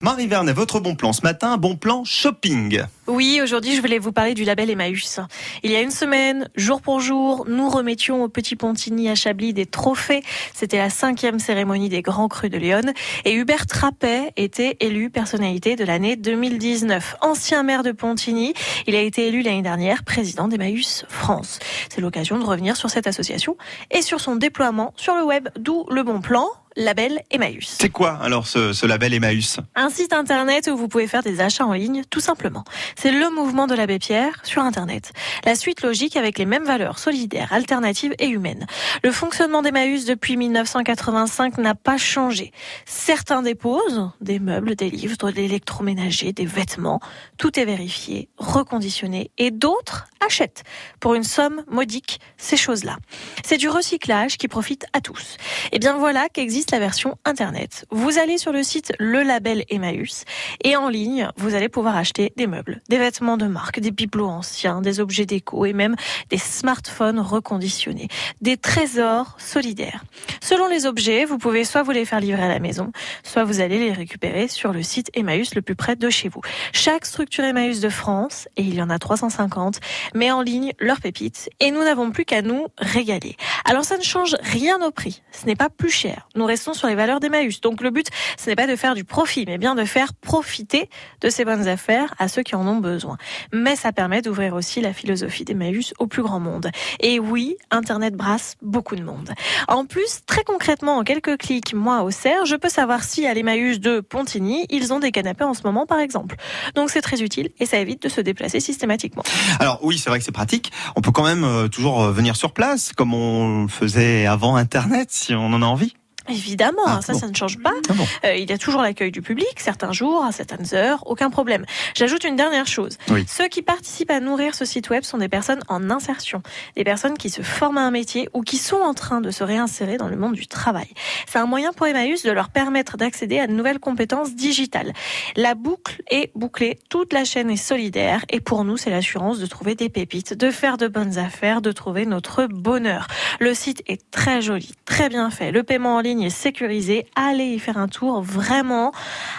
Marie Vernet, votre bon plan ce matin, bon plan shopping. Oui, aujourd'hui je voulais vous parler du label Emmaüs. Il y a une semaine, jour pour jour, nous remettions au Petit Pontigny à Chablis des trophées. C'était la cinquième cérémonie des Grands Crus de Lyon et Hubert Trappet était élu personnalité de l'année 2019. Ancien maire de Pontigny, il a été élu l'année dernière président d'Emmaüs France. C'est l'occasion de revenir sur cette association et sur son déploiement sur le web, d'où le bon plan label Emmaüs. C'est quoi alors ce, ce label Emmaüs? Un site internet où vous pouvez faire des achats en ligne, tout simplement. C'est le mouvement de l'abbé Pierre sur internet. La suite logique avec les mêmes valeurs solidaires, alternatives et humaines. Le fonctionnement d'Emmaüs depuis 1985 n'a pas changé. Certains déposent des meubles, des livres, de l'électroménager, des vêtements. Tout est vérifié, reconditionné et d'autres achètent pour une somme modique ces choses-là. C'est du recyclage qui profite à tous. Et bien voilà qu'existe la version Internet. Vous allez sur le site Le Label Emmaüs et en ligne, vous allez pouvoir acheter des meubles, des vêtements de marque, des bibelots anciens, des objets déco et même des smartphones reconditionnés, des trésors solidaires. Selon les objets, vous pouvez soit vous les faire livrer à la maison, soit vous allez les récupérer sur le site Emmaüs le plus près de chez vous. Chaque structure Emmaüs de France, et il y en a 350, met en ligne leurs pépites et nous n'avons plus qu'à nous régaler. Alors ça ne change rien au prix, ce n'est pas plus cher. Restons sur les valeurs d'Emmaüs. Donc le but, ce n'est pas de faire du profit, mais bien de faire profiter de ces bonnes affaires à ceux qui en ont besoin. Mais ça permet d'ouvrir aussi la philosophie d'Emmaüs au plus grand monde. Et oui, Internet brasse beaucoup de monde. En plus, très concrètement, en quelques clics, moi au CERF, je peux savoir si à l'Emmaüs de Pontigny, ils ont des canapés en ce moment, par exemple. Donc c'est très utile et ça évite de se déplacer systématiquement. Alors oui, c'est vrai que c'est pratique. On peut quand même euh, toujours euh, venir sur place, comme on faisait avant Internet, si on en a envie. Évidemment, Ah, ça, bon. ça ne change pas. Ah bon. Euh, il y a toujours l'accueil du public, certains jours, à certaines heures, aucun problème. J'ajoute une dernière chose. Oui. Ceux qui participent à nourrir ce site web sont des personnes en insertion, des personnes qui se forment à un métier ou qui sont en train de se réinsérer dans le monde du travail. C'est un moyen pour Emmaüs de leur permettre d'accéder à de nouvelles compétences digitales. La boucle est bouclée, toute la chaîne est solidaire et pour nous, c'est l'assurance de trouver des pépites, de faire de bonnes affaires, de trouver notre bonheur. Le site est très joli, très bien fait. Le paiement en ligne est sécurisé. Allez y faire un tour, vraiment.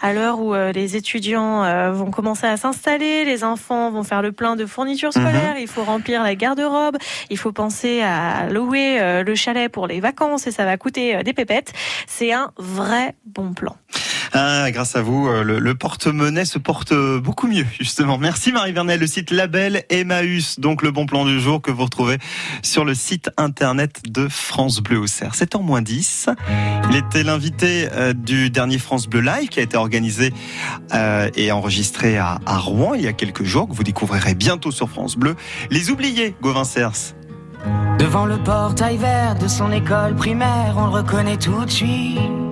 À l'heure où euh, les étudiants euh, vont commencer à s'installer, les enfants vont faire le plein de fournitures scolaires, il faut remplir la garde-robe, il faut penser à louer euh, le chalet pour les vacances et ça va coûter des pépettes. C'est un vrai bon plan. Ah, grâce à vous, euh, le, porte-monnaie se porte euh, beaucoup mieux, justement. Merci Marie Vernet, le site Label Emmaüs, donc le bon plan du jour que vous retrouvez sur le site internet de France Bleu au Cerf. C'est en moins 10. Il était l'invité euh, du dernier France Bleu Live qui a été organisé et enregistré à, à Rouen il y a quelques jours, que vous découvrirez bientôt sur France Bleu. Les oubliés, Gauvin Cers. Devant le portail vert de son école primaire, on le reconnaît tout de suite.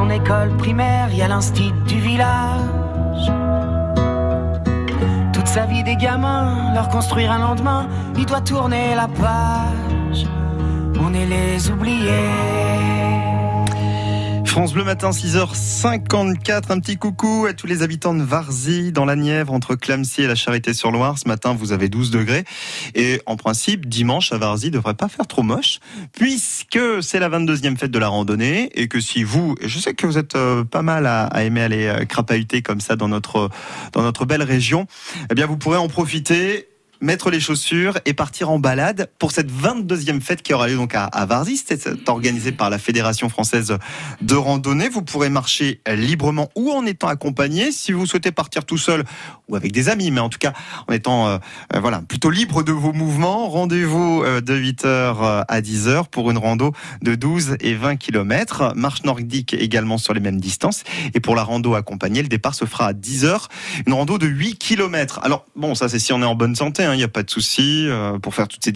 son école primaire, il y a l'instit du village. Toute sa vie des gamins, leur construire un lendemain, il doit tourner la page. On est les oubliés. France Bleu Matin, 6h54. Un petit coucou à tous les habitants de Varzy, dans la Nièvre, entre Clamcy et la Charité-sur-Loire. Ce matin, vous avez 12 degrés. Et en principe, dimanche à Varzy devrait pas faire trop moche, puisque c'est la 22e fête de la randonnée. Et que si vous, et je sais que vous êtes euh, pas mal à, à aimer aller euh, crapahuter comme ça dans notre, dans notre belle région, eh bien, vous pourrez en profiter mettre les chaussures et partir en balade pour cette 22e fête qui aura lieu donc à, à Varzy. C'est organisé par la Fédération française de randonnée. Vous pourrez marcher librement ou en étant accompagné. Si vous souhaitez partir tout seul ou avec des amis, mais en tout cas en étant euh, euh, voilà plutôt libre de vos mouvements, rendez-vous euh, de 8h à 10h pour une rando de 12 et 20 km. Marche nordique également sur les mêmes distances. Et pour la rando accompagnée, le départ se fera à 10h. Une rando de 8 km. Alors bon, ça c'est si on est en bonne santé, il n'y a pas de souci euh, pour faire toutes ces.